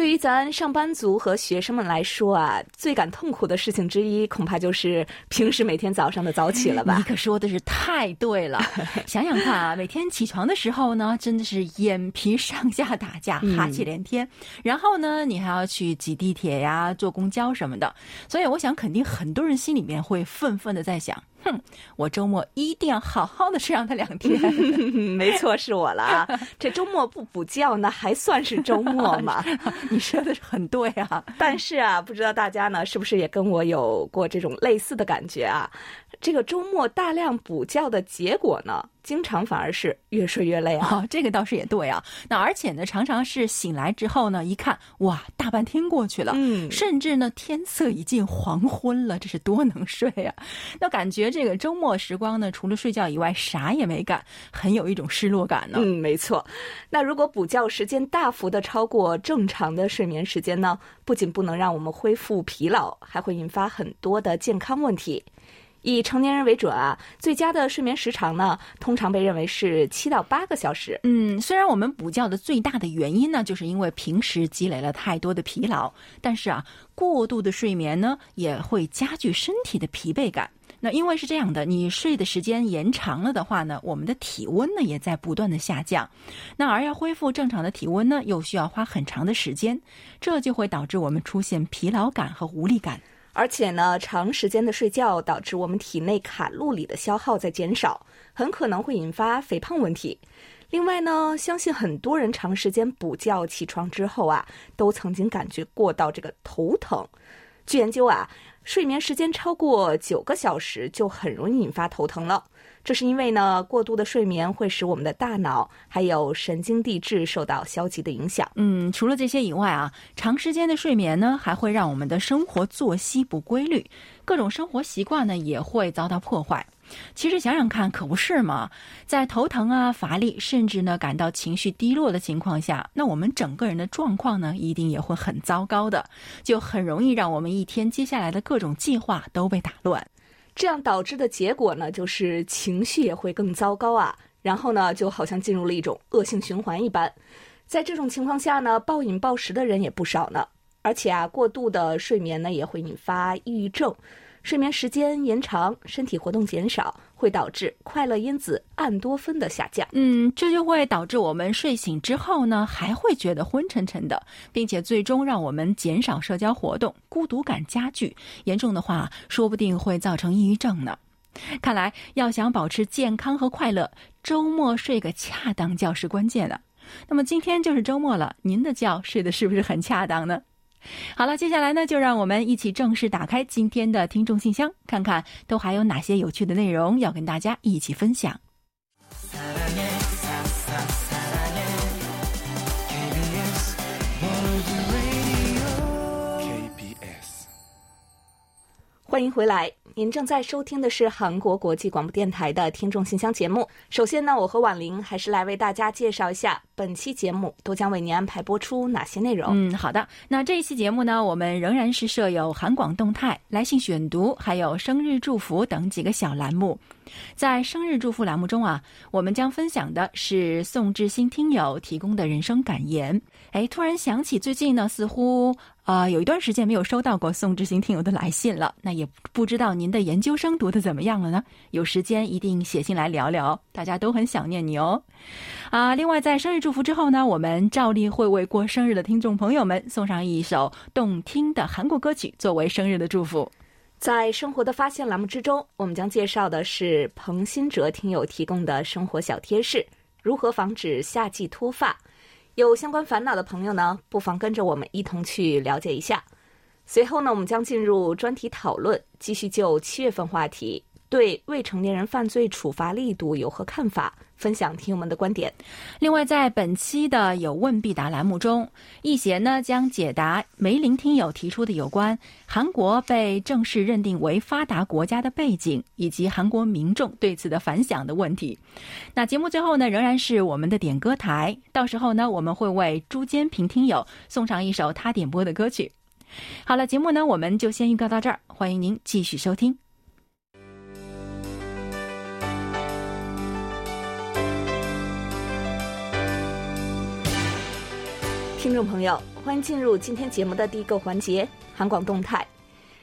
对于咱上班族和学生们来说啊，最感痛苦的事情之一，恐怕就是平时每天早上的早起了吧？你可说的是太对了。想想看啊，每天起床的时候呢，真的是眼皮上下打架，哈气连天。然后呢，你还要去挤地铁呀、坐公交什么的。所以，我想肯定很多人心里面会愤愤的在想。哼，我周末一定要好好的睡上他两天。没错，是我了啊！这周末不补觉，那还算是周末吗？你说的是很对啊。但是啊，不知道大家呢，是不是也跟我有过这种类似的感觉啊？这个周末大量补觉的结果呢，经常反而是越睡越累啊。这个倒是也对啊。那而且呢，常常是醒来之后呢，一看哇，大半天过去了，嗯，甚至呢，天色已近黄昏了，这是多能睡啊！那感觉这个周末时光呢，除了睡觉以外，啥也没干，很有一种失落感呢。嗯，没错。那如果补觉时间大幅的超过正常的睡眠时间呢，不仅不能让我们恢复疲劳，还会引发很多的健康问题。以成年人为准啊，最佳的睡眠时长呢，通常被认为是七到八个小时。嗯，虽然我们补觉的最大的原因呢，就是因为平时积累了太多的疲劳，但是啊，过度的睡眠呢，也会加剧身体的疲惫感。那因为是这样的，你睡的时间延长了的话呢，我们的体温呢也在不断的下降。那而要恢复正常的体温呢，又需要花很长的时间，这就会导致我们出现疲劳感和无力感。而且呢，长时间的睡觉导致我们体内卡路里的消耗在减少，很可能会引发肥胖问题。另外呢，相信很多人长时间补觉起床之后啊，都曾经感觉过到这个头疼。据研究啊，睡眠时间超过九个小时就很容易引发头疼了。这是因为呢，过度的睡眠会使我们的大脑还有神经递质受到消极的影响。嗯，除了这些以外啊，长时间的睡眠呢，还会让我们的生活作息不规律，各种生活习惯呢也会遭到破坏。其实想想看，可不是吗？在头疼啊、乏力，甚至呢感到情绪低落的情况下，那我们整个人的状况呢，一定也会很糟糕的，就很容易让我们一天接下来的各种计划都被打乱。这样导致的结果呢，就是情绪也会更糟糕啊。然后呢，就好像进入了一种恶性循环一般。在这种情况下呢，暴饮暴食的人也不少呢。而且啊，过度的睡眠呢，也会引发抑郁症。睡眠时间延长，身体活动减少，会导致快乐因子胺多酚的下降。嗯，这就会导致我们睡醒之后呢，还会觉得昏沉沉的，并且最终让我们减少社交活动，孤独感加剧。严重的话，说不定会造成抑郁症呢。看来，要想保持健康和快乐，周末睡个恰当觉是关键的。那么今天就是周末了，您的觉睡得是不是很恰当呢？好了，接下来呢，就让我们一起正式打开今天的听众信箱，看看都还有哪些有趣的内容要跟大家一起分享。欢迎回来。您正在收听的是韩国国际广播电台的听众信箱节目。首先呢，我和婉玲还是来为大家介绍一下本期节目都将为您安排播出哪些内容。嗯，好的。那这一期节目呢，我们仍然是设有韩广动态、来信选读，还有生日祝福等几个小栏目。在生日祝福栏目中啊，我们将分享的是宋志新听友提供的人生感言。哎，突然想起最近呢，似乎啊有一段时间没有收到过宋志新听友的来信了。那也不知道您的研究生读的怎么样了呢？有时间一定写信来聊聊，大家都很想念你哦。啊，另外在生日祝福之后呢，我们照例会为过生日的听众朋友们送上一首动听的韩国歌曲作为生日的祝福。在生活的发现栏目之中，我们将介绍的是彭新哲听友提供的生活小贴士：如何防止夏季脱发？有相关烦恼的朋友呢，不妨跟着我们一同去了解一下。随后呢，我们将进入专题讨论，继续就七月份话题对未成年人犯罪处罚力度有何看法？分享听友们的观点。另外，在本期的有问必答栏目中，易贤呢将解答梅林听友提出的有关韩国被正式认定为发达国家的背景，以及韩国民众对此的反响的问题。那节目最后呢，仍然是我们的点歌台，到时候呢，我们会为朱坚平听友送上一首他点播的歌曲。好了，节目呢我们就先预告到这儿，欢迎您继续收听。听众朋友，欢迎进入今天节目的第一个环节——韩广动态。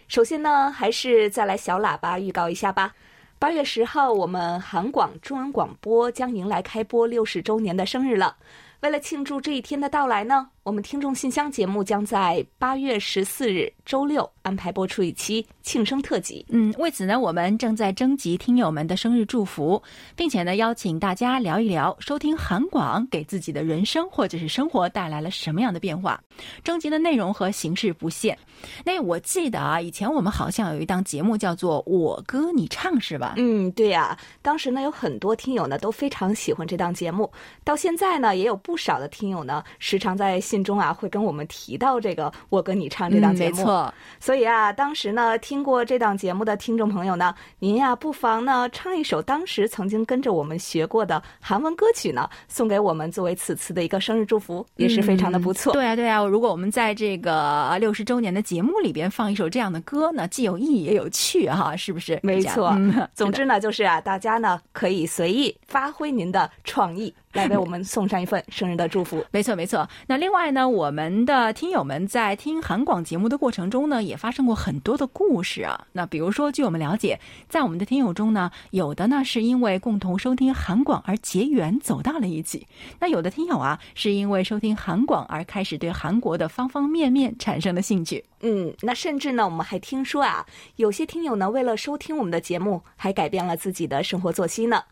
首先呢，还是再来小喇叭预告一下吧。八月十号，我们韩广中文广播将迎来开播六十周年的生日了。为了庆祝这一天的到来呢，我们听众信箱节目将在八月十四日周六安排播出一期庆生特辑。嗯，为此呢，我们正在征集听友们的生日祝福，并且呢，邀请大家聊一聊收听韩广给自己的人生或者是生活带来了什么样的变化。征集的内容和形式不限。那我记得啊，以前我们好像有一档节目叫做《我歌你唱》，是吧？嗯，对呀、当时呢有很多听友呢都非常喜欢这档节目，到现在呢也有不少的听友呢时常在信中啊会跟我们提到这个《我跟你唱》这档嗯，节目。没错。所以啊，当时呢听过这档节目的听众朋友呢，您呀不妨呢唱一首当时曾经跟着我们学过的韩文歌曲呢，送给我们作为此次的一个生日祝福，也是非常的不错。对啊，对啊，如果我们在这个六十周年的节目里边放一首这样的歌呢，既有意义也有趣哈、是不是？没错嗯，总之呢，就是啊，大家呢可以随意发挥您的创意，来为我们送上一份生日的祝福。没错，没错。那另外呢，我们的听友们在听韩广节目的过程中呢，也发生过很多的故事啊。那比如说，据我们了解，在我们的听友中呢，有的呢是因为共同收听韩广而结缘走到了一起；那有的听友啊，是因为收听韩广而开始对韩国的方方面面产生了兴趣。嗯，那甚至呢，我们还听说啊，有些听友呢，为了收听我们的节目，还改变了自己的生活作息呢。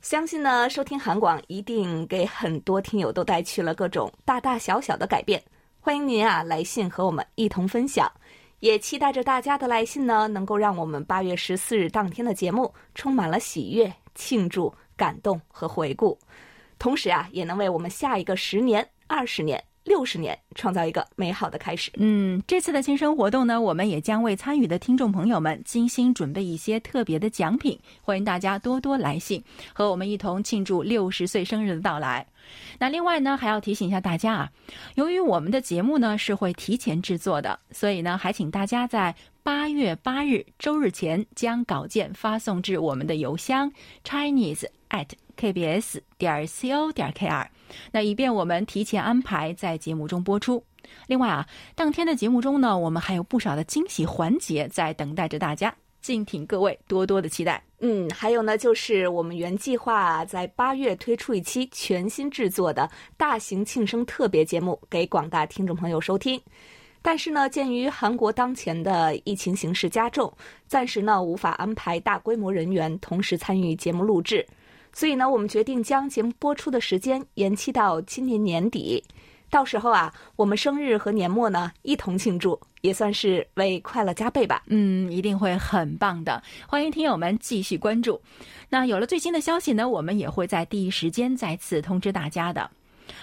相信呢，收听韩广一定给很多听友都带去了各种大大小小的改变。欢迎您啊来信和我们一同分享，也期待着大家的来信呢，能够让我们八月十四日当天的节目充满了喜悦、庆祝、感动和回顾，同时啊，也能为我们下一个十年、二十年、六十年创造一个美好的开始。嗯，这次的庆生活动呢，我们也将为参与的听众朋友们精心准备一些特别的奖品，欢迎大家多多来信，和我们一同庆祝六十岁生日的到来。那另外呢，还要提醒一下大家啊，由于我们的节目呢是会提前制作的，所以呢，还请大家在八月八日周日前将稿件发送至我们的邮箱 chinese at kbs 点 co 点 kr，那以便我们提前安排在节目中播出。另外啊，当天的节目中呢，我们还有不少的惊喜环节在等待着大家，敬请各位多多的期待。嗯，还有呢，就是我们原计划在八月推出一期全新制作的大型庆生特别节目，给广大听众朋友收听。但是呢，鉴于韩国当前的疫情形势加重，暂时呢无法安排大规模人员同时参与节目录制，所以呢，我们决定将节目播出的时间延期到今年年底。到时候啊，我们生日和年末呢一同庆祝，也算是为快乐加倍吧。嗯，一定会很棒的，欢迎听友们继续关注。那有了最新的消息呢，我们也会在第一时间再次通知大家的。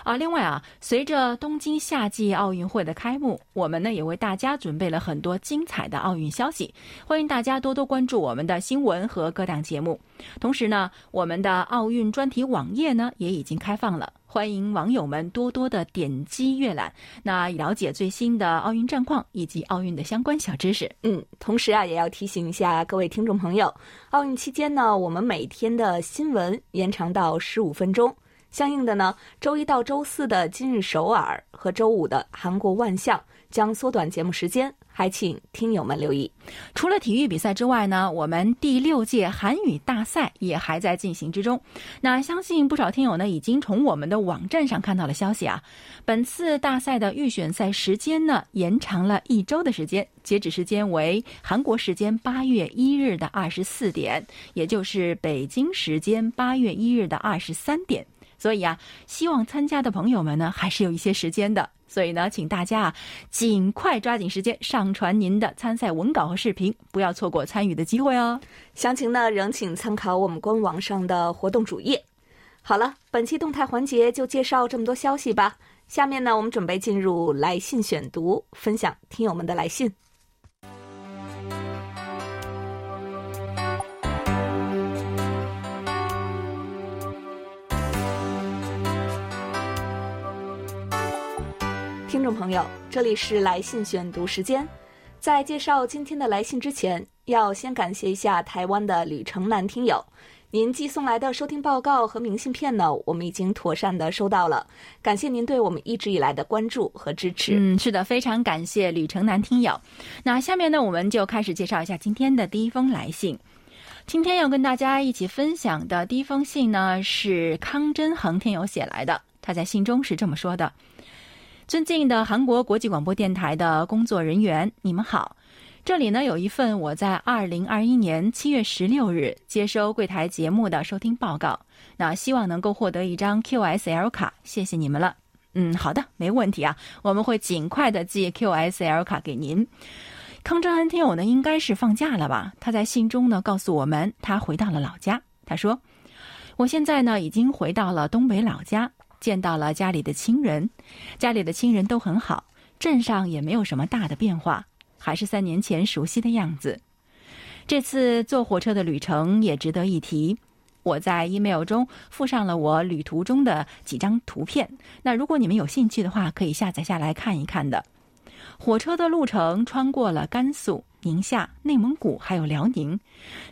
啊，另外啊，随着东京夏季奥运会的开幕，我们呢也为大家准备了很多精彩的奥运消息，欢迎大家多多关注我们的新闻和各档节目。同时呢，我们的奥运专题网页呢也已经开放了，欢迎网友们多多的点击阅览，那了解最新的奥运战况以及奥运的相关小知识。嗯，同时啊，也要提醒一下各位听众朋友，奥运期间呢，我们每天的新闻延长到十五分钟。相应的呢，周一到周四的今日首尔和周五的韩国万象将缩短节目时间，还请听友们留意。除了体育比赛之外呢，我们第六届韩语大赛也还在进行之中。那相信不少听友呢已经从我们的网站上看到了消息啊。本次大赛的预选赛时间呢延长了一周的时间，截止时间为韩国时间八月一日的二十四点，也就是北京时间八月一日的二十三点。所以啊，希望参加的朋友们呢，还是有一些时间的。所以呢，请大家啊尽快抓紧时间上传您的参赛文稿和视频，不要错过参与的机会哦。详情呢，仍请参考我们官网上的活动主页。好了，本期动态环节就介绍这么多消息吧。下面呢，我们准备进入来信选读，分享听友们的来信。众朋友，这里是来信选读时间。在介绍今天的来信之前，要先感谢一下台湾的吕城南听友。您寄送来的收听报告和明信片呢，我们已经妥善的收到了。感谢您对我们一直以来的关注和支持。嗯，是的，非常感谢吕城南听友。那下面呢，我们就开始介绍一下今天的第一封来信。今天要跟大家一起分享的第一封信呢，是康真恒听友写来的。他在信中是这么说的。尊敬的韩国国际广播电台的工作人员，你们好。这里呢有一份我在二零二一年七月十六日接收柜台节目的收听报告。那希望能够获得一张 QSL 卡，谢谢你们了。嗯，好的，没问题啊，我们会尽快的寄 QSL 卡给您。康正安听友呢应该是放假了吧？他在信中呢告诉我们，他回到了老家。他说：“我现在呢已经回到了东北老家。”见到了家里的亲人，家里的亲人都很好，镇上也没有什么大的变化，还是三年前熟悉的样子。这次坐火车的旅程也值得一提，我在 email 中附上了我旅途中的几张图片。那如果你们有兴趣的话，可以下载下来看一看的。火车的路程穿过了甘肃、宁夏、内蒙古还有辽宁。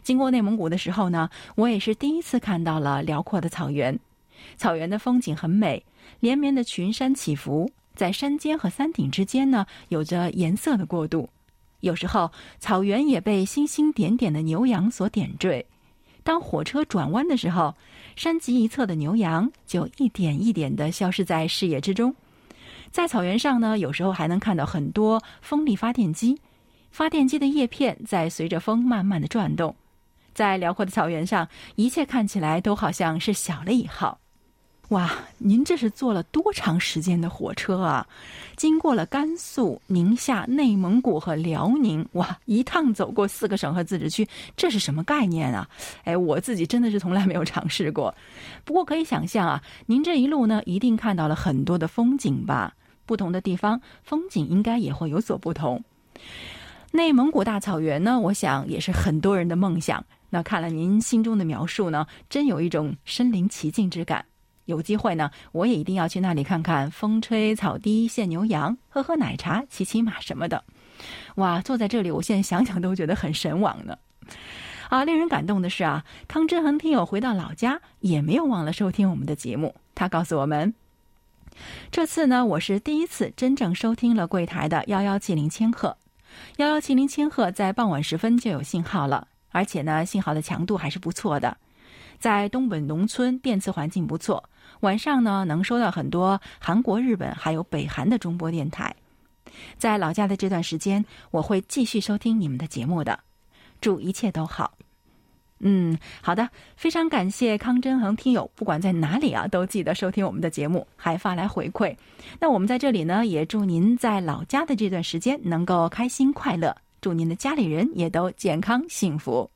经过内蒙古的时候呢，我也是第一次看到了辽阔的草原。草原的风景很美，连绵的群山起伏，在山间和山顶之间呢，有着颜色的过渡。有时候，草原也被星星点点的牛羊所点缀。当火车转弯的时候，山脊一侧的牛羊就一点一点的消失在视野之中。在草原上呢，有时候还能看到很多风力发电机，发电机的叶片在随着风慢慢的转动。在辽阔的草原上，一切看起来都好像是小了一号。哇，您这是坐了多长时间的火车啊？经过了甘肃、宁夏、内蒙古和辽宁，哇，一趟走过四个省和自治区，这是什么概念啊？哎，我自己真的是从来没有尝试过。不过可以想象啊，您这一路呢，一定看到了很多的风景吧？不同的地方风景应该也会有所不同。内蒙古大草原呢，我想也是很多人的梦想。那看了您心中的描述呢，真有一种身临其境之感。有机会呢，我也一定要去那里看看风吹草低见牛羊，喝喝奶茶，骑骑马什么的。哇，坐在这里，我现在想想都觉得很神往呢。啊，令人感动的是啊，康之恒听友回到老家也没有忘了收听我们的节目。他告诉我们，这次呢，我是第一次真正收听了柜台的幺幺七零千赫，幺幺七零千赫在傍晚时分就有信号了，而且呢，信号的强度还是不错的。在东北农村，电磁环境不错。晚上呢，能收到很多韩国、日本还有北韩的中波电台。在老家的这段时间，我会继续收听你们的节目的。祝一切都好。嗯，好的，非常感谢康真恒听友，不管在哪里啊，都记得收听我们的节目，还发来回馈。那我们在这里呢，也祝您在老家的这段时间能够开心快乐，祝您的家里人也都健康幸福。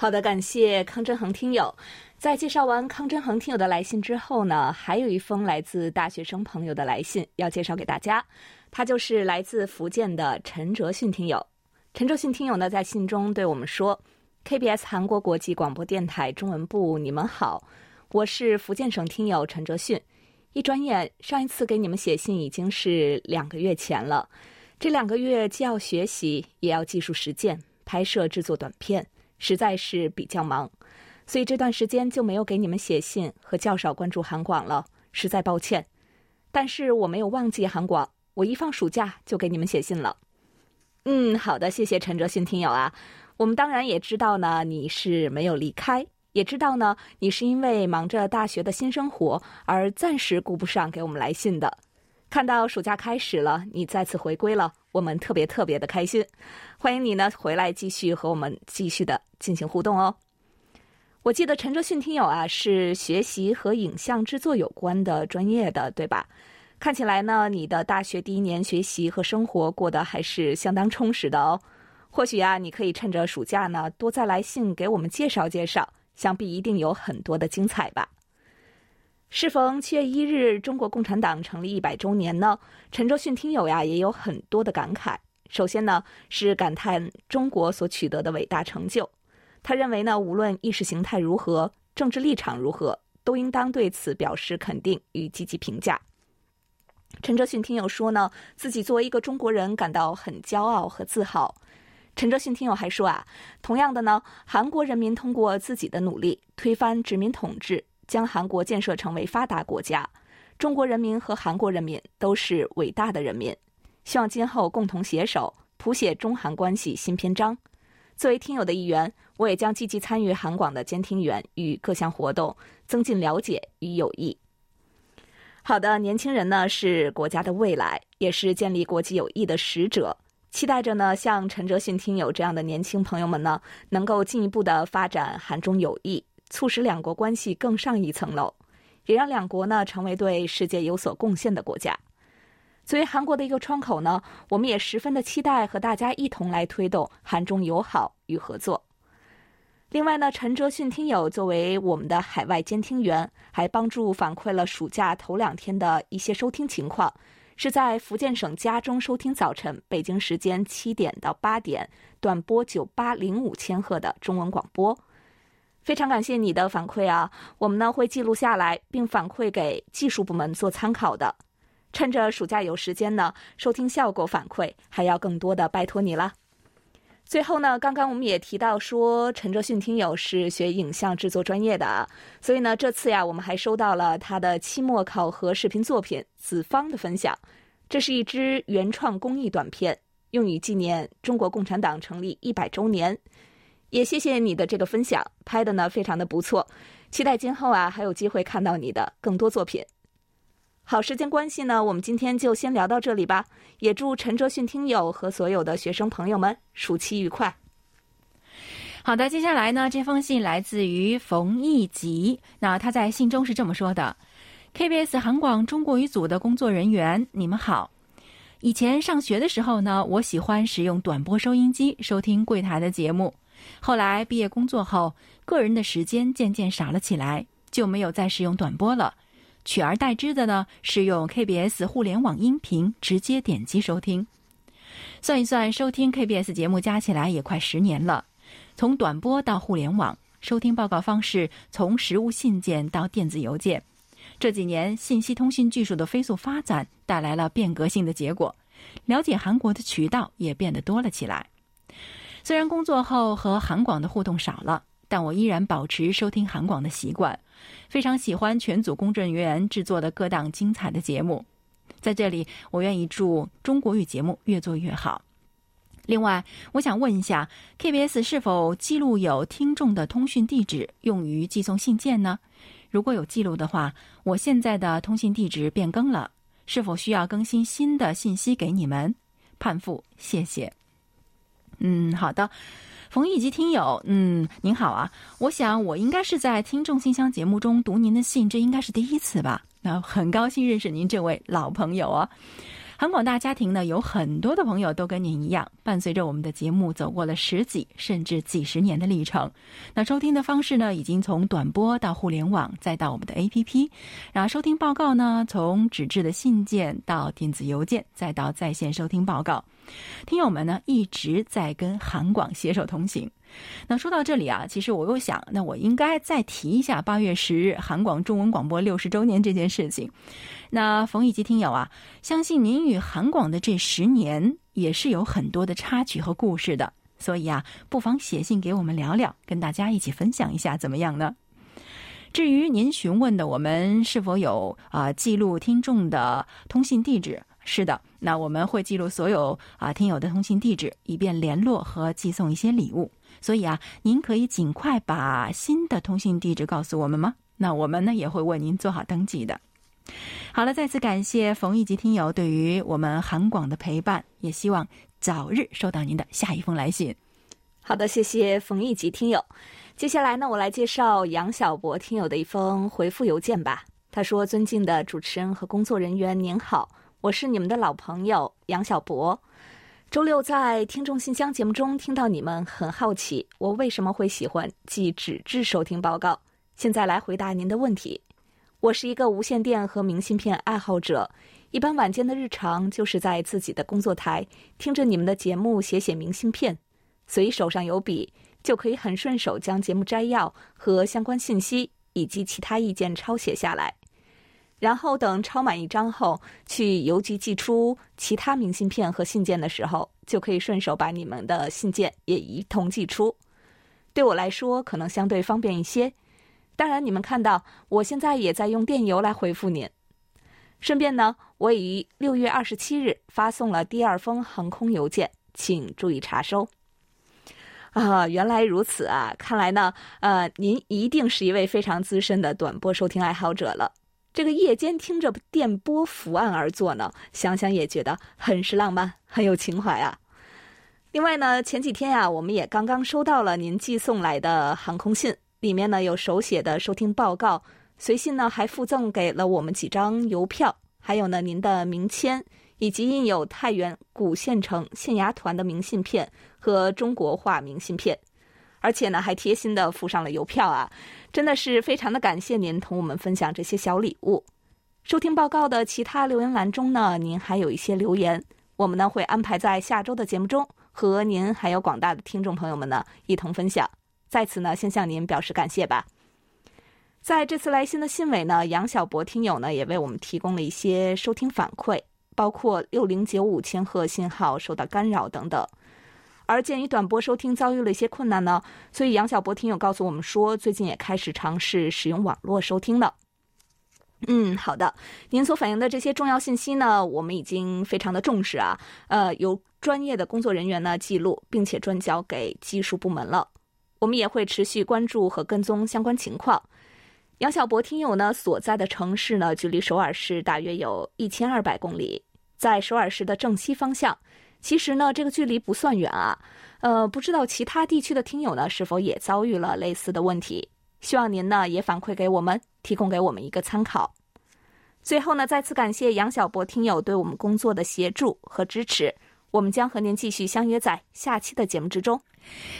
好的，感谢康振恒听友。在介绍完康振恒听友的来信之后呢，还有一封来自大学生朋友的来信要介绍给大家。他就是来自福建的陈哲迅听友。陈哲迅听友呢，在信中对我们说：“KBS 韩国国际广播电台中文部，你们好，我是福建省听友陈哲迅。一转眼，上一次给你们写信已经是两个月前了。这两个月既要学习，也要技术实践、拍摄、制作短片，实在是比较忙。”所以这段时间就没有给你们写信和较少关注韩广了，实在抱歉。但是我没有忘记韩广，我一放暑假就给你们写信了。嗯，好的，谢谢陈哲信听友啊。我们当然也知道呢，你是没有离开，也知道呢，你是因为忙着大学的新生活而暂时顾不上给我们来信的。看到暑假开始了，你再次回归了，我们特别特别的开心。欢迎你呢回来继续和我们继续的进行互动哦。我记得陈哲迅听友啊是学习和影像制作有关的专业的，对吧？看起来呢，你的大学第一年学习和生活过得还是相当充实的哦。或许啊，你可以趁着暑假呢，多再来信给我们介绍介绍，想必一定有很多的精彩吧。适逢七月一日，中国共产党成立一百周年呢，陈哲迅听友呀也有很多的感慨。首先呢，是感叹中国所取得的伟大成就。他认为呢，无论意识形态如何，政治立场如何，都应当对此表示肯定与积极评价。陈哲迅听友说呢，自己作为一个中国人感到很骄傲和自豪。陈哲迅听友还说啊，同样的呢，韩国人民通过自己的努力推翻殖民统治，将韩国建设成为发达国家。中国人民和韩国人民都是伟大的人民，希望今后共同携手谱写中韩关系新篇章。作为听友的一员，我也将积极参与韩广的监听员与各项活动，增进了解与友谊。好的，年轻人呢是国家的未来，也是建立国际友谊的使者。期待着呢，像陈哲信听友这样的年轻朋友们呢，能够进一步的发展韩中友谊，促使两国关系更上一层楼，也让两国呢成为对世界有所贡献的国家。作为韩国的一个窗口呢，我们也十分的期待和大家一同来推动韩中友好与合作。另外呢，陈哲迅听友作为我们的海外监听员，还帮助反馈了暑假头两天的一些收听情况，是在福建省家中收听早晨北京时间七点到八点短波九八零五千赫的中文广播。非常感谢你的反馈啊，我们呢会记录下来，并反馈给技术部门做参考的。趁着暑假有时间呢，收听效果反馈还要更多的拜托你了。最后呢，刚刚我们也提到说，陈哲迅听友是学影像制作专业的啊，所以呢，这次呀，我们还收到了他的期末考核视频作品《子方》的分享。这是一支原创公益短片，用于纪念中国共产党成立一百周年。也谢谢你的这个分享，拍的呢非常的不错，期待今后啊还有机会看到你的更多作品。好，时间关系呢，我们今天就先聊到这里吧。也祝陈哲迅听友和所有的学生朋友们暑期愉快。好的，接下来呢，这封信来自于冯义吉。那他在信中是这么说的：“KBS 韩广中国语组的工作人员，你们好。以前上学的时候呢，我喜欢使用短波收音机收听柜台的节目。后来毕业工作后，个人的时间渐渐少了起来，就没有再使用短波了。”取而代之的呢，是用 KBS 互联网音频直接点击收听。算一算，收听 KBS 节目加起来也快十年了。从短波到互联网收听报告方式，从实物信件到电子邮件，这几年信息通信技术的飞速发展带来了变革性的结果，了解韩国的渠道也变得多了起来。虽然工作后和韩广的互动少了，但我依然保持收听韩广的习惯。非常喜欢全组工作人员制作的各档精彩的节目，在这里，我愿意祝中国语节目越做越好。另外，我想问一下，KBS 是否记录有听众的通讯地址用于寄送信件呢？如果有记录的话，我现在的通信地址变更了，是否需要更新新的信息给你们？盼复，谢谢。嗯，好的。冯一吉听友，嗯，您好啊，我想我应该是在听众信箱节目中读您的信，这应该是第一次吧？那很高兴认识您这位老朋友哦。韩广大家庭呢，有很多的朋友都跟您一样，伴随着我们的节目走过了十几甚至几十年的历程。那收听的方式呢，已经从短波到互联网，再到我们的 APP。然后收听报告呢，从纸质的信件到电子邮件，再到在线收听报告。听友们呢，一直在跟韩广携手同行。那说到这里啊，其实我又想，那我应该再提一下八月十日韩广中文广播六十周年这件事情。那冯以及听友啊，相信您与韩广的这十年也是有很多的插曲和故事的，所以啊，不妨写信给我们聊聊，跟大家一起分享一下，怎么样呢？至于您询问的我们是否有啊记录听众的通信地址，是的，那我们会记录所有啊听友的通信地址，以便联络和寄送一些礼物。所以啊，您可以尽快把新的通信地址告诉我们吗？那我们呢也会为您做好登记的。好了，再次感谢冯一吉听友对于我们韩广的陪伴，也希望早日收到您的下一封来信。好的，谢谢冯一吉听友。接下来呢，我来介绍杨小博听友的一封回复邮件吧。他说：“尊敬的主持人和工作人员，您好，我是你们的老朋友杨小博。周六在听众信箱节目中听到你们很好奇，我为什么会喜欢寄纸质收听报告。现在来回答您的问题。我是一个无线电和明信片爱好者，一般晚间的日常就是在自己的工作台听着你们的节目写写明信片，随手上有笔就可以很顺手将节目摘要和相关信息以及其他意见抄写下来。”然后等抄满一张后，去邮局寄出其他明信片和信件的时候，就可以顺手把你们的信件也一同寄出。对我来说，可能相对方便一些。当然，你们看到我现在也在用电邮来回复您。顺便呢，我已于六月二十七日发送了第二封航空邮件，请注意查收。啊，原来如此啊！看来呢，呃，您一定是一位非常资深的短波收听爱好者了。这个夜间听着电波伏案而坐呢，想想也觉得很是浪漫，很有情怀啊。另外呢，前几天呀，我们也刚刚收到了您寄送来的航空信，里面呢有手写的收听报告，随信呢还附赠给了我们几张邮票，还有呢您的名签，以及印有太原古县城县衙团的明信片和中国画明信片。而且呢，还贴心的附上了邮票啊，真的是非常的感谢您同我们分享这些小礼物。收听报告的其他留言栏中呢，您还有一些留言，我们呢会安排在下周的节目中和您还有广大的听众朋友们呢一同分享。在此呢，先向您表示感谢吧。在这次来信的信尾呢，杨小博听友呢也为我们提供了一些收听反馈，包括六零九五千赫信号受到干扰等等。而鉴于短波收听遭遇了一些困难呢，所以杨小博听友告诉我们说，最近也开始尝试使用网络收听了。嗯，好的，您所反映的这些重要信息呢，我们已经非常的重视啊，呃，由专业的工作人员呢记录，并且转交给技术部门了。我们也会持续关注和跟踪相关情况。杨小博听友呢所在的城市呢，距离首尔市大约有一千二百公里，在首尔市的正西方向。其实呢，这个距离不算远啊，呃，不知道其他地区的听友呢是否也遭遇了类似的问题？希望您呢也反馈给我们，提供给我们一个参考。最后呢，再次感谢杨小博听友对我们工作的协助和支持，我们将和您继续相约在下期的节目之中。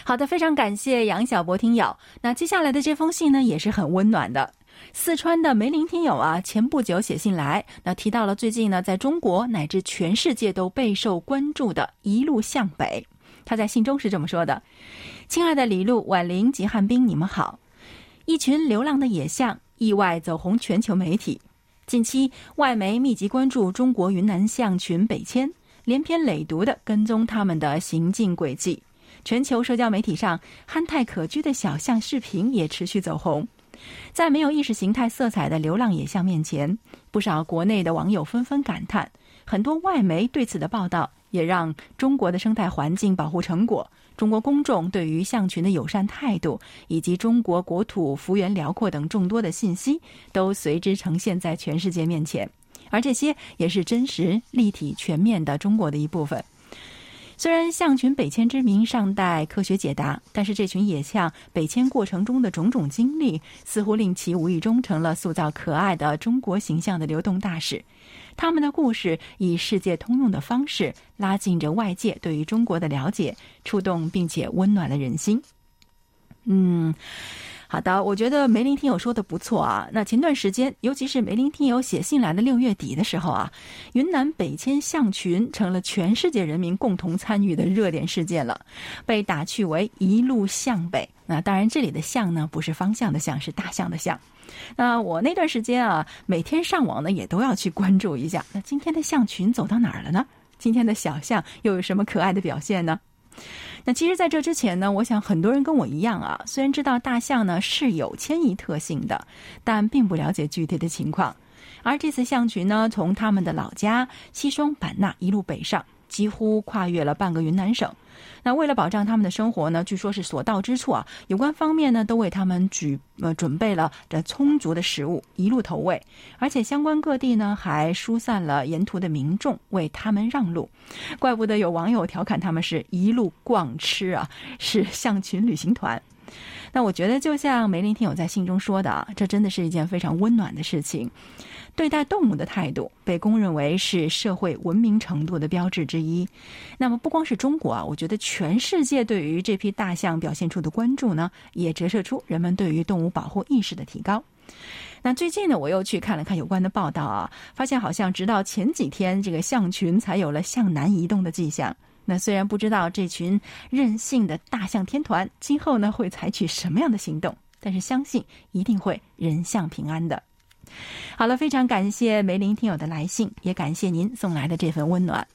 好的，非常感谢杨小博听友。那接下来的这封信呢，也是很温暖的。四川的梅林听友啊，前不久写信来，那提到了最近呢，在中国乃至全世界都备受关注的一路向北。他在信中是这么说的：“亲爱的李璐、婉玲及汉斌，你们好！一群流浪的野象意外走红全球媒体。近期外媒密集关注中国云南象群北迁，连篇累牍的跟踪他们的行进轨迹。全球社交媒体上憨态可掬的小象视频也持续走红。”在没有意识形态色彩的流浪野象面前，不少国内的网友纷纷感叹。很多外媒对此的报道，也让中国的生态环境保护成果、中国公众对于象群的友善态度，以及中国国土幅员辽阔等众多的信息，都随之呈现在全世界面前。而这些也是真实、立体、全面的中国的一部分。虽然象群北迁之谜尚待科学解答，但是这群野象北迁过程中的种种经历，似乎令其无意中成了塑造可爱的中国形象的流动大使。他们的故事以世界通用的方式，拉近着外界对于中国的了解，触动并且温暖了人心。嗯。好的，我觉得梅林听友说的不错啊。那前段时间，尤其是梅林听友写信来的六月底的时候啊，云南北迁象群成了全世界人民共同参与的热点事件了，被打趣为“一路向北”。那当然，这里的“向”呢，不是方向的“向”，是大象的“象”。那我那段时间啊，每天上网呢，也都要去关注一下。那今天的象群走到哪儿了呢？今天的小象又有什么可爱的表现呢？那其实，在这之前呢，我想很多人跟我一样啊，虽然知道大象呢是有迁移特性的，但并不了解具体的情况。而这次象群呢，从他们的老家西双版纳一路北上。几乎跨越了半个云南省。那为了保障他们的生活呢，据说是所到之处啊，有关方面呢都为他们举呃准备了这充足的食物，一路投喂。而且相关各地呢还疏散了沿途的民众，为他们让路。怪不得有网友调侃他们是一路逛吃啊，是象群旅行团。那我觉得，就像梅林听友在信中说的啊，这真的是一件非常温暖的事情。对待动物的态度被公认为是社会文明程度的标志之一。那么，不光是中国啊，我觉得全世界对于这批大象表现出的关注呢，也折射出人们对于动物保护意识的提高。那最近呢，我又去看了看有关的报道啊，发现好像直到前几天，这个象群才有了向南移动的迹象。那虽然不知道这群任性的大象天团今后呢会采取什么样的行动，但是相信一定会人象平安的。好了，非常感谢梅林听友的来信，也感谢您送来的这份温暖。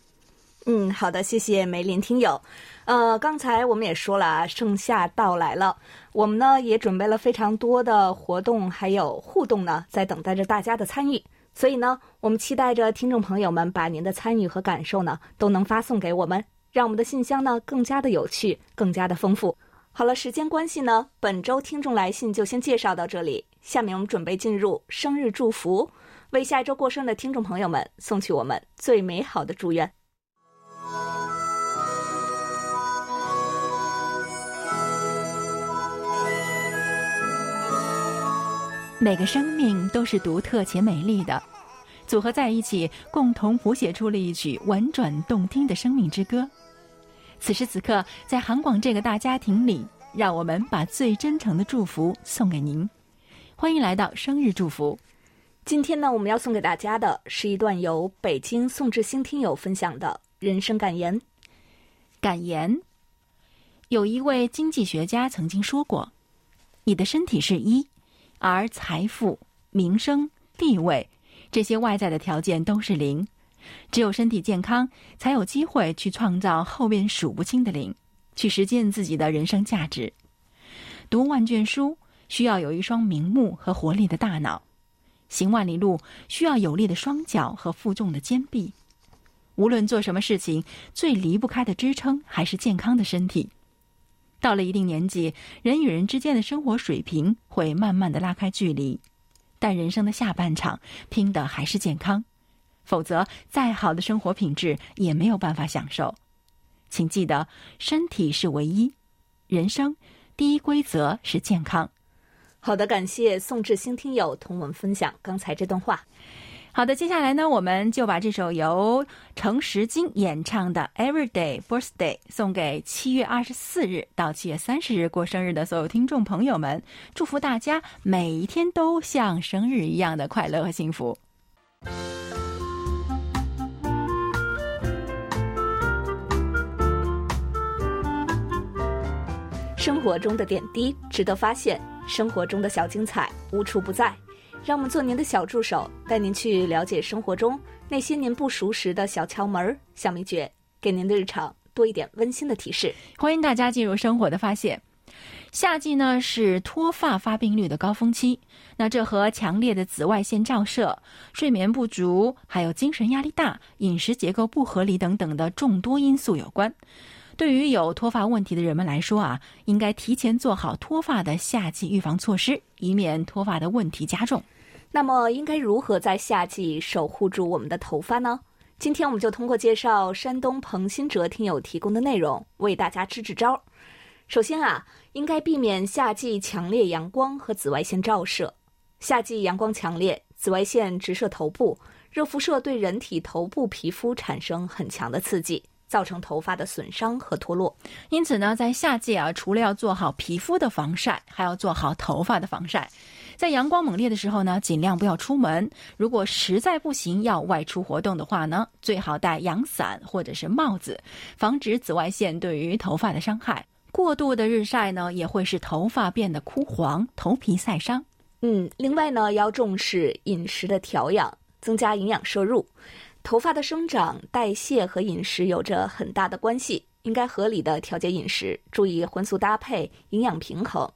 嗯，好的，谢谢梅林听友。呃，刚才我们也说了，盛夏到来了，我们呢也准备了非常多的活动，还有互动呢，在等待着大家的参与。所以呢，我们期待着听众朋友们把您的参与和感受呢，都能发送给我们，让我们的信箱呢更加的有趣，更加的丰富。好了，时间关系呢，本周听众来信就先介绍到这里。下面我们准备进入生日祝福，为下一周过生的听众朋友们送去我们最美好的祝愿。每个生命都是独特且美丽的，组合在一起，共同谱写出了一曲婉转动听的生命之歌。此时此刻，在韩广这个大家庭里，让我们把最真诚的祝福送给您。欢迎来到生日祝福。今天呢，我们要送给大家的是一段由北京宋志兴听友分享的人生感言。感言：有一位经济学家曾经说过，你的身体是一。而财富、名声、地位这些外在的条件都是零，只有身体健康，才有机会去创造后面数不清的零，去实践自己的人生价值。读万卷书需要有一双明目和活力的大脑，行万里路需要有力的双脚和负重的肩臂。无论做什么事情，最离不开的支撑还是健康的身体。到了一定年纪，人与人之间的生活水平会慢慢的拉开距离，但人生的下半场拼的还是健康，否则再好的生活品质也没有办法享受。请记得，身体是唯一，人生第一规则是健康。好的，感谢宋志新听友同我们分享刚才这段话。好的，接下来呢，我们就把这首由程时金演唱的《Everyday Birthday》送给七月二十四日到七月三十日过生日的所有听众朋友们，祝福大家每一天都像生日一样的快乐和幸福。生活中的点滴值得发现，生活中的小精彩无处不在。让我们做您的小助手，带您去了解生活中那些您不熟识的小窍门、小秘诀，给您的日常多一点温馨的提示。欢迎大家进入生活的发现。夏季呢是脱发发病率的高峰期，那这和强烈的紫外线照射、睡眠不足、还有精神压力大、饮食结构不合理等等的众多因素有关。对于有脱发问题的人们来说啊，应该提前做好脱发的夏季预防措施，以免脱发的问题加重。那么，应该如何在夏季守护住我们的头发呢？今天我们就通过介绍山东彭新哲听友提供的内容，为大家支支招。首先啊，应该避免夏季强烈阳光和紫外线照射。夏季阳光强烈，紫外线直射头部，热辐射对人体头部皮肤产生很强的刺激。造成头发的损伤和脱落，因此呢，在夏季啊，除了要做好皮肤的防晒，还要做好头发的防晒。在阳光猛烈的时候呢，尽量不要出门。如果实在不行要外出活动的话呢，最好戴阳伞或者是帽子，防止紫外线对于头发的伤害。过度的日晒呢，也会使头发变得枯黄，头皮晒伤。嗯，另外呢，要重视饮食的调养，增加营养摄入。头发的生长、代谢和饮食有着很大的关系，应该合理的调节饮食，注意荤素搭配，营养平衡。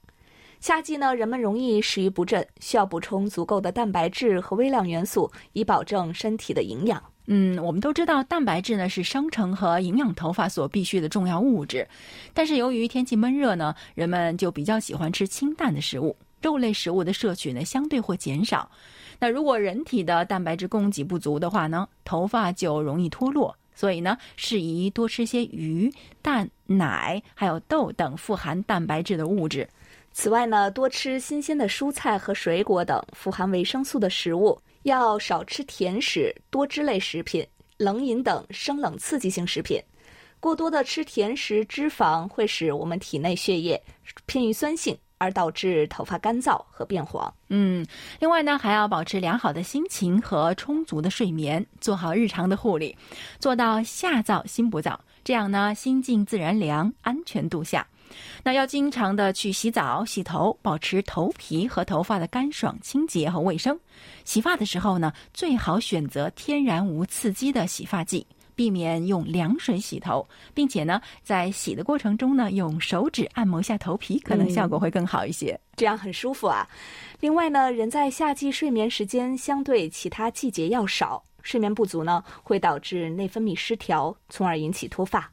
夏季呢，人们容易食欲不振，需要补充足够的蛋白质和微量元素，以保证身体的营养。嗯，我们都知道蛋白质呢是生成和营养头发所必需的重要物质，但是由于天气闷热呢，人们就比较喜欢吃清淡的食物，肉类食物的摄取呢相对会减少。那如果人体的蛋白质供给不足的话呢，头发就容易脱落。所以呢，适宜多吃些鱼、蛋、奶，还有豆等富含蛋白质的物质。此外呢，多吃新鲜的蔬菜和水果等富含维生素的食物，要少吃甜食、多汁类食品、冷饮等生冷刺激性食品。过多的吃甜食、脂肪会使我们体内血液偏于酸性。而导致头发干燥和变黄。嗯，另外呢，还要保持良好的心情和充足的睡眠，做好日常的护理，做到夏燥心不燥，这样呢，心静自然凉，安全度夏。那要经常的去洗澡、洗头，保持头皮和头发的干爽、清洁和卫生。洗发的时候呢，最好选择天然无刺激的洗发剂。避免用凉水洗头，并且呢，在洗的过程中呢，用手指按摩一下头皮，可能效果会更好一些，这样很舒服啊。另外呢，人在夏季睡眠时间相对其他季节要少，睡眠不足呢，会导致内分泌失调，从而引起脱发。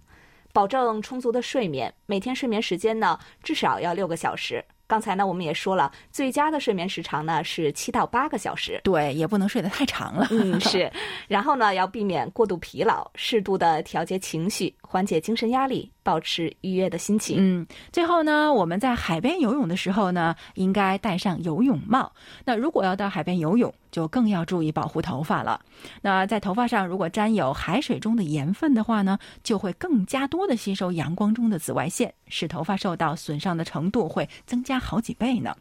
保证充足的睡眠，每天睡眠时间呢，至少要六个小时。刚才呢，我们也说了，最佳的睡眠时长呢是七到八个小时。对，也不能睡得太长了。嗯，是。然后呢，要避免过度疲劳，适度的调节情绪，缓解精神压力，保持愉悦的心情。嗯，最后呢，我们在海边游泳的时候呢，应该戴上游泳帽。那如果要到海边游泳，就更要注意保护头发了。那在头发上如果沾有海水中的盐分的话呢，就会更加多的吸收阳光中的紫外线，使头发受到损伤的程度会增加好几倍呢。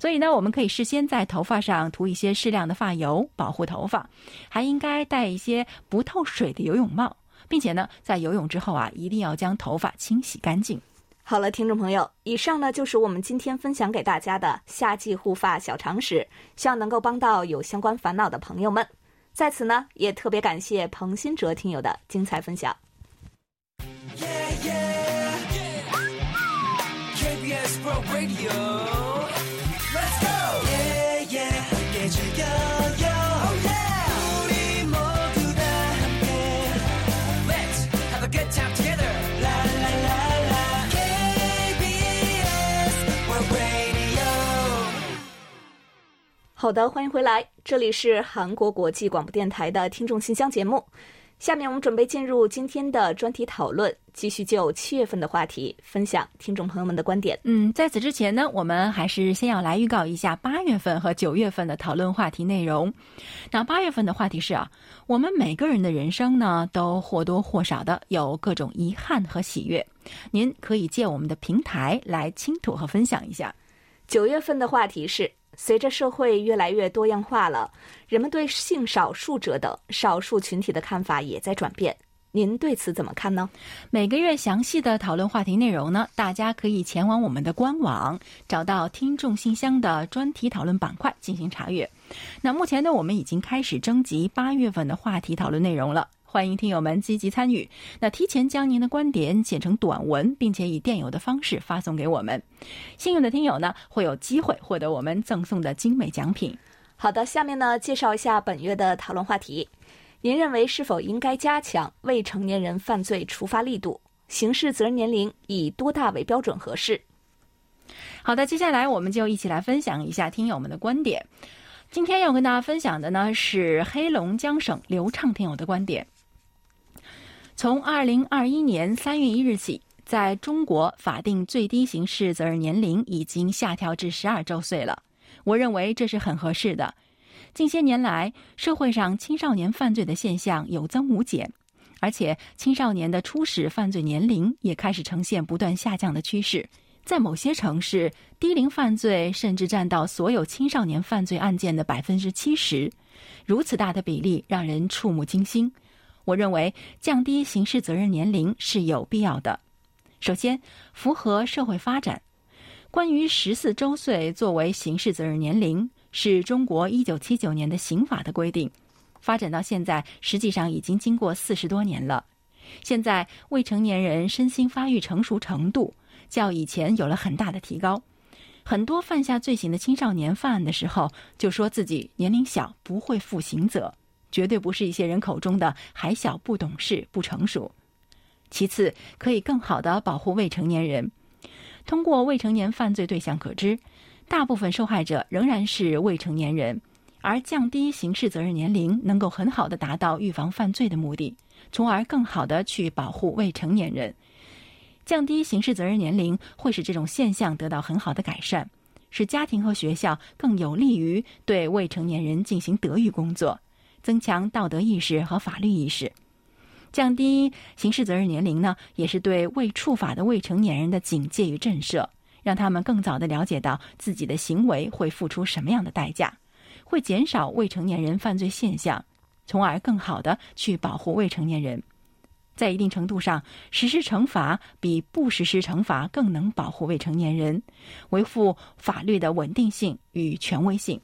所以呢，我们可以事先在头发上涂一些适量的发油，保护头发。还应该戴一些不透水的游泳帽，并且呢，在游泳之后啊，一定要将头发清洗干净。好了，听众朋友，以上呢就是我们今天分享给大家的夏季护发小常识，希望能够帮到有相关烦恼的朋友们。在此呢，也特别感谢彭新哲听友的精彩分享。好的，欢迎回来，这里是韩国国际广播电台的听众信箱节目。下面我们准备进入今天的专题讨论，继续就七月份的话题分享听众朋友们的观点。嗯，在此之前呢，我们还是先要来预告一下八月份和九月份的讨论话题内容。那八月份的话题是啊，我们每个人的人生呢，都或多或少的有各种遗憾和喜悦。您可以借我们的平台来倾吐和分享一下。九月份的话题是。随着社会越来越多样化了，人们对性少数者等少数群体的看法也在转变。您对此怎么看呢？每个月详细的讨论话题内容呢，大家可以前往我们的官网，找到听众信箱的专题讨论板块进行查阅。那目前呢，我们已经开始征集八月份的话题讨论内容了。欢迎听友们积极参与。那提前将您的观点写成短文，并且以电邮的方式发送给我们。幸运的听友呢，会有机会获得我们赠送的精美奖品。好的，下面呢，介绍一下本月的讨论话题。您认为是否应该加强未成年人犯罪处罚力度？刑事责任年龄以多大为标准合适？好的，接下来我们就一起来分享一下听友们的观点。今天要跟大家分享的呢，是黑龙江省刘畅听友的观点。从二零二一年三月一日起，在中国法定最低刑事责任年龄已经下调至十二周岁了。我认为这是很合适的。近些年来，社会上青少年犯罪的现象有增无减，而且青少年的初始犯罪年龄也开始呈现不断下降的趋势。在某些城市，低龄犯罪甚至占到所有青少年犯罪案件的百分之七十。如此大的比例让人触目惊心。我认为降低刑事责任年龄是有必要的。首先，符合社会发展。关于十四周岁作为刑事责任年龄，是中国一九七九年的刑法的规定。发展到现在，实际上已经经过四十多年了。现在未成年人身心发育成熟程度较以前有了很大的提高。很多犯下罪行的青少年犯案的时候，就说自己年龄小，不会负刑责。绝对不是一些人口中的还小、不懂事、不成熟。其次，可以更好的保护未成年人。通过未成年犯罪对象可知，大部分受害者仍然是未成年人，而降低刑事责任年龄能够很好的达到预防犯罪的目的，从而更好的去保护未成年人。降低刑事责任年龄会使这种现象得到很好的改善，使家庭和学校更有利于对未成年人进行德育工作，增强道德意识和法律意识。降低刑事责任年龄呢，也是对未触法的未成年人的警戒与震慑，让他们更早的了解到自己的行为会付出什么样的代价，会减少未成年人犯罪现象，从而更好的去保护未成年人。在一定程度上，实施惩罚比不实施惩罚更能保护未成年人，维护法律的稳定性与权威性。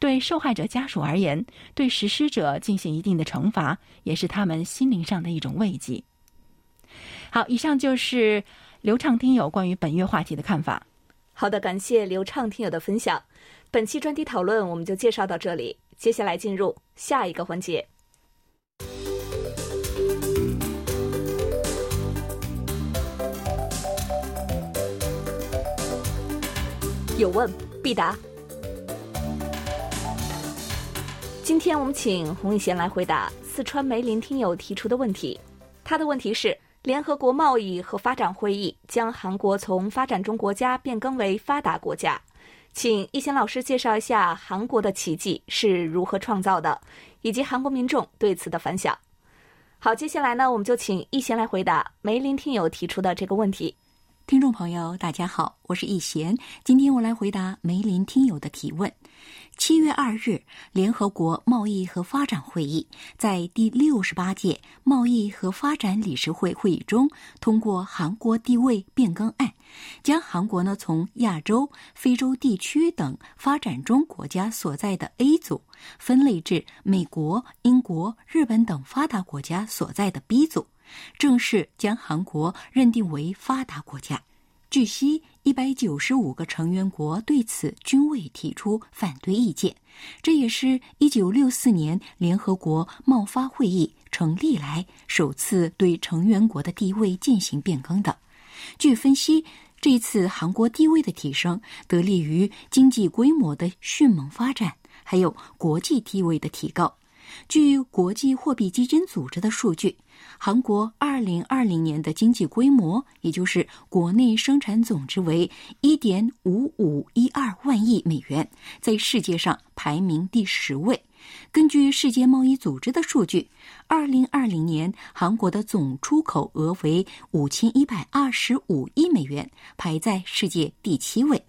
对受害者家属而言，对实施者进行一定的惩罚，也是他们心灵上的一种慰藉。好，以上就是流畅听友关于本月话题的看法。好的，感谢流畅听友的分享。本期专题讨论我们就介绍到这里，接下来进入下一个环节。有问必答。今天我们请洪以贤来回答四川梅林听友提出的问题。他的问题是：联合国贸易和发展会议将韩国从发展中国家变更为发达国家，请一贤老师介绍一下韩国的奇迹是如何创造的，以及韩国民众对此的反响。好，接下来呢，我们就请一贤来回答梅林听友提出的这个问题。听众朋友，大家好，我是易贤，今天我来回答梅林听友的提问。七月二日，联合国贸易和发展会议在第六十八届贸易和发展理事会会议中通过韩国地位变更案，将韩国呢从亚洲、非洲地区等发展中国家所在的 A 组分类至美国、英国、日本等发达国家所在的 B 组，正式将韩国认定为发达国家。据悉，一百九十五个成员国对此均未提出反对意见，这也是一九六四年联合国贸发会议成立来首次对成员国的地位进行变更的。据分析，这次韩国地位的提升得力于经济规模的迅猛发展，还有国际地位的提高。据国际货币基金组织的数据，韩国2020年的经济规模，也就是国内生产总值为1.5512万亿美元，在世界上排名第十位。根据世界贸易组织的数据，2020年韩国的总出口额为5125亿美元，排在世界第七位。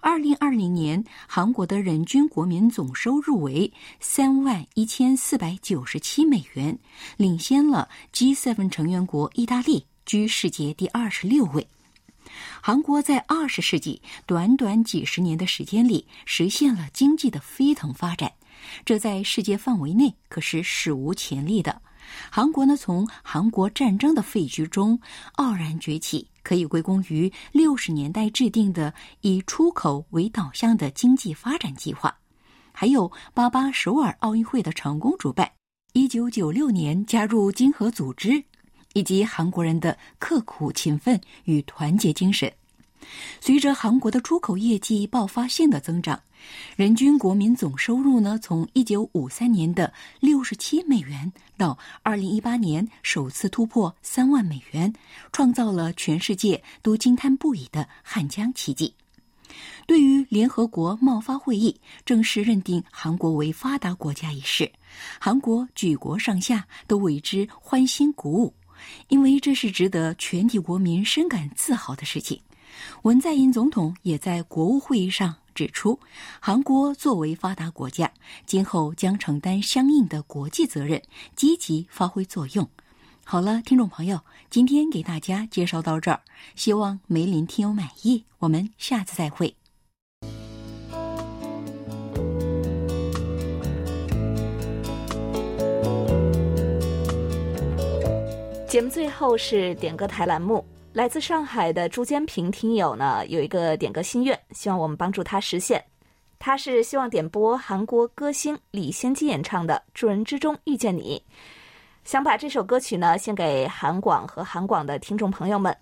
二零二零年，韩国的人均国民总收入为三万一千四百九十七美元，领先了 G7 成员国意大利，居世界第二十六位。韩国在二十世纪短短几十年的时间里，实现了经济的飞腾发展，这在世界范围内可是史无前例的。韩国呢，从韩国战争的废墟中傲然崛起。可以归功于六十年代制定的以出口为导向的经济发展计划，还有八八首尔奥运会的成功主办，一九九六年加入经合组织，以及韩国人的刻苦勤奋与团结精神。随着韩国的出口业绩爆发性的增长，人均国民总收入呢，从一九五三年的六十七美元到二零一八年首次突破三万美元，创造了全世界都惊叹不已的汉江奇迹。对于联合国贸发会议正式认定韩国为发达国家一事，韩国举国上下都为之欢欣鼓舞，因为这是值得全体国民深感自豪的事情。文在寅总统也在国务会议上指出，韩国作为发达国家，今后将承担相应的国际责任，积极发挥作用。好了，听众朋友，今天给大家介绍到这儿，希望梅林听友满意。我们下次再会。节目最后是点歌台栏目。来自上海的朱坚平听友呢，有一个点歌心愿，希望我们帮助他实现。他是希望点播韩国歌星李仙姬演唱的《众人之中遇见你》，想把这首歌曲呢献给韩广和韩广的听众朋友们。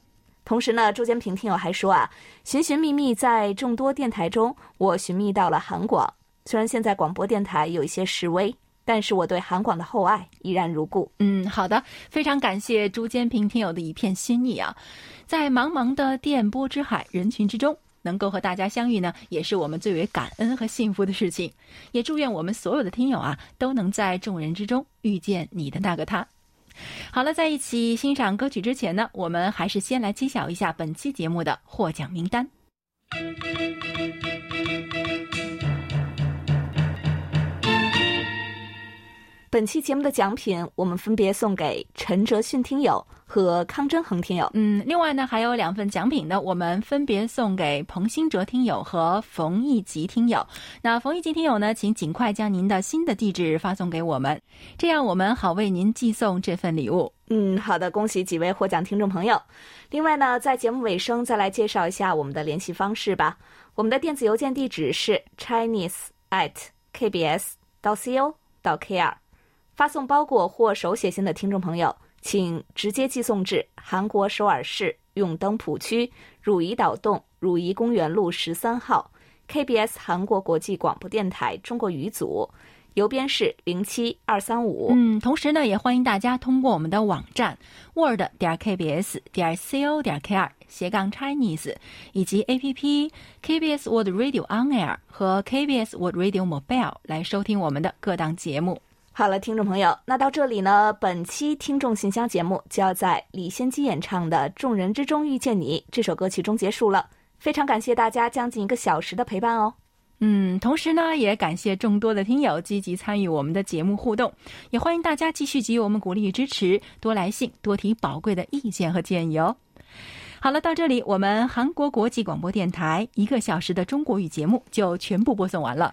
同时呢，朱坚平听友还说啊，寻寻觅觅在众多电台中，我寻觅到了韩广。虽然现在广播电台有一些示威，但是我对韩广的厚爱依然如故。嗯，好的，非常感谢朱坚平听友的一片心意啊，在茫茫的电波之海人群之中。能够和大家相遇呢，也是我们最为感恩和幸福的事情。也祝愿我们所有的听友啊，都能在众人之中遇见你的那个他。好了，在一起欣赏歌曲之前呢，我们还是先来揭晓一下本期节目的获奖名单。本期节目的奖品，我们分别送给陈哲迅听友和康真恒听友。嗯，另外呢，还有两份奖品呢，我们分别送给彭新哲听友和冯一吉听友。那冯一吉听友呢，请尽快将您的新的地址发送给我们，这样我们好为您寄送这份礼物。嗯，好的，恭喜几位获奖听众朋友。另外呢，在节目尾声再来介绍一下我们的联系方式吧。我们的电子邮件地址是 chinese at kbs 到 co 到 kr。发送包裹或手写信的听众朋友，请直接寄送至韩国首尔市永登浦区汝矣岛洞汝矣公园路十三号 KBS 韩国国际广播电台中国语组，邮编是零七二三五。嗯，同时呢，也欢迎大家通过我们的网站 word 点 kbs 点 co 点 kr 斜杠 Chinese 以及 APP KBS Word Radio On Air 和 KBS Word Radio Mobile 来收听我们的各档节目。好了，听众朋友，那到这里呢，本期听众信箱节目就要在李先基演唱的《众人之中遇见你》这首歌曲中结束了。非常感谢大家将近一个小时的陪伴哦。嗯，同时呢，也感谢众多的听友积极参与我们的节目互动，也欢迎大家继续给予我们鼓励与支持，多来信，多提宝贵的意见和建议哦。好了，到这里，我们韩国国际广播电台一个小时的中国语节目就全部播送完了。